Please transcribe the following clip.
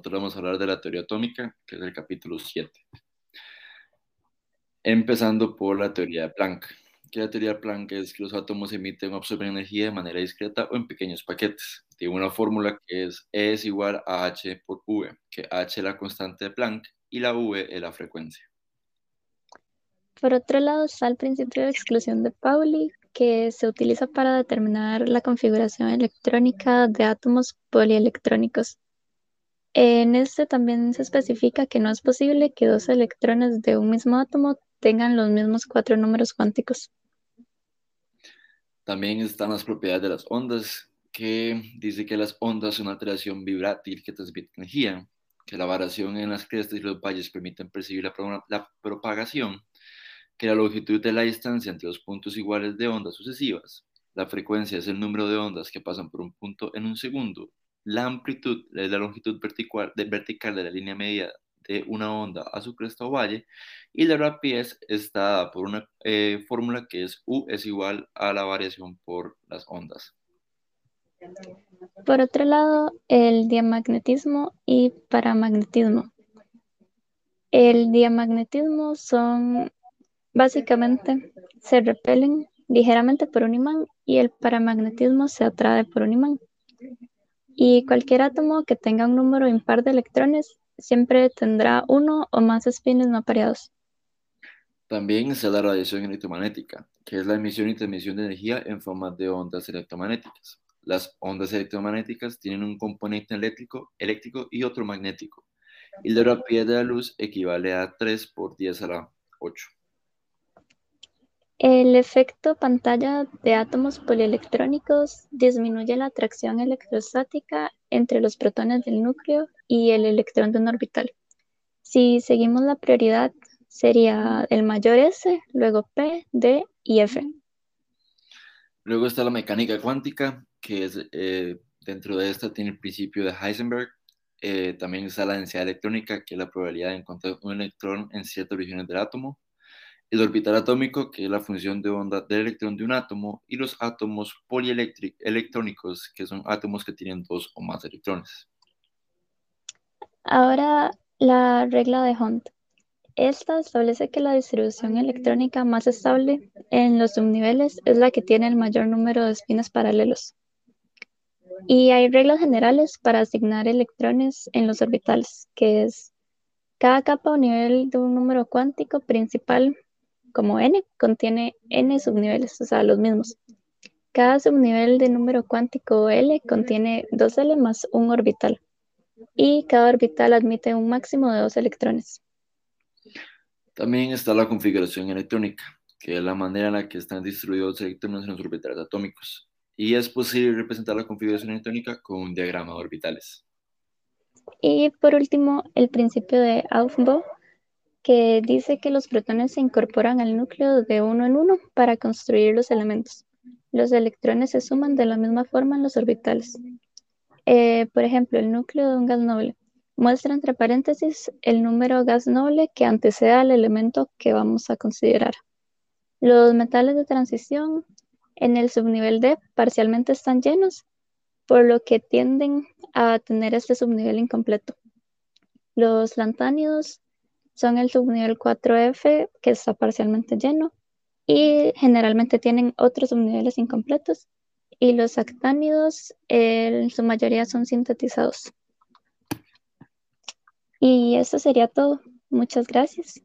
nosotros vamos a hablar de la teoría atómica, que es el capítulo 7. Empezando por la teoría de Planck, que la teoría de Planck es que los átomos emiten o absorben energía de manera discreta o en pequeños paquetes. Tiene una fórmula que es E es igual a H por V, que H es la constante de Planck y la V es la frecuencia. Por otro lado está el principio de exclusión de Pauli, que se utiliza para determinar la configuración electrónica de átomos polielectrónicos. En este también se especifica que no es posible que dos electrones de un mismo átomo tengan los mismos cuatro números cuánticos. También están las propiedades de las ondas, que dice que las ondas son una alteración vibrátil que transmite energía, que la variación en las crestas y los valles permiten percibir la, la propagación que la longitud de la distancia entre los puntos iguales de ondas sucesivas, la frecuencia es el número de ondas que pasan por un punto en un segundo, la amplitud es la longitud vertical de, vertical de la línea media de una onda a su cresta o valle, y la rapidez está dada por una eh, fórmula que es U es igual a la variación por las ondas. Por otro lado, el diamagnetismo y paramagnetismo. El diamagnetismo son Básicamente, se repelen ligeramente por un imán y el paramagnetismo se atrae por un imán. Y cualquier átomo que tenga un número impar de electrones siempre tendrá uno o más espines no pareados. También está la radiación electromagnética, que es la emisión y transmisión de energía en forma de ondas electromagnéticas. Las ondas electromagnéticas tienen un componente eléctrico, eléctrico y otro magnético, y la rapidez de la luz equivale a 3 por 10 a la 8. El efecto pantalla de átomos polielectrónicos disminuye la atracción electrostática entre los protones del núcleo y el electrón de un orbital. Si seguimos la prioridad, sería el mayor S, luego P, D y F. Luego está la mecánica cuántica, que es, eh, dentro de esta tiene el principio de Heisenberg. Eh, también está la densidad electrónica, que es la probabilidad de encontrar un electrón en ciertas regiones del átomo el orbital atómico, que es la función de onda del electrón de un átomo, y los átomos polielectrónicos, que son átomos que tienen dos o más electrones. Ahora la regla de Hunt. Esta establece que la distribución electrónica más estable en los subniveles es la que tiene el mayor número de espines paralelos. Y hay reglas generales para asignar electrones en los orbitales, que es cada capa o nivel de un número cuántico principal como n contiene n subniveles, o sea, los mismos. Cada subnivel de número cuántico L contiene 2L más un orbital y cada orbital admite un máximo de dos electrones. También está la configuración electrónica, que es la manera en la que están distribuidos los electrones en los orbitales atómicos. Y es posible representar la configuración electrónica con un diagrama de orbitales. Y por último, el principio de Aufbau, que dice que los protones se incorporan al núcleo de uno en uno para construir los elementos. Los electrones se suman de la misma forma en los orbitales. Eh, por ejemplo, el núcleo de un gas noble muestra entre paréntesis el número gas noble que antecede al elemento que vamos a considerar. Los metales de transición en el subnivel D parcialmente están llenos, por lo que tienden a tener este subnivel incompleto. Los lantánidos son el subnivel 4F, que está parcialmente lleno, y generalmente tienen otros subniveles incompletos. Y los actánidos, en su mayoría son sintetizados. Y eso sería todo. Muchas gracias.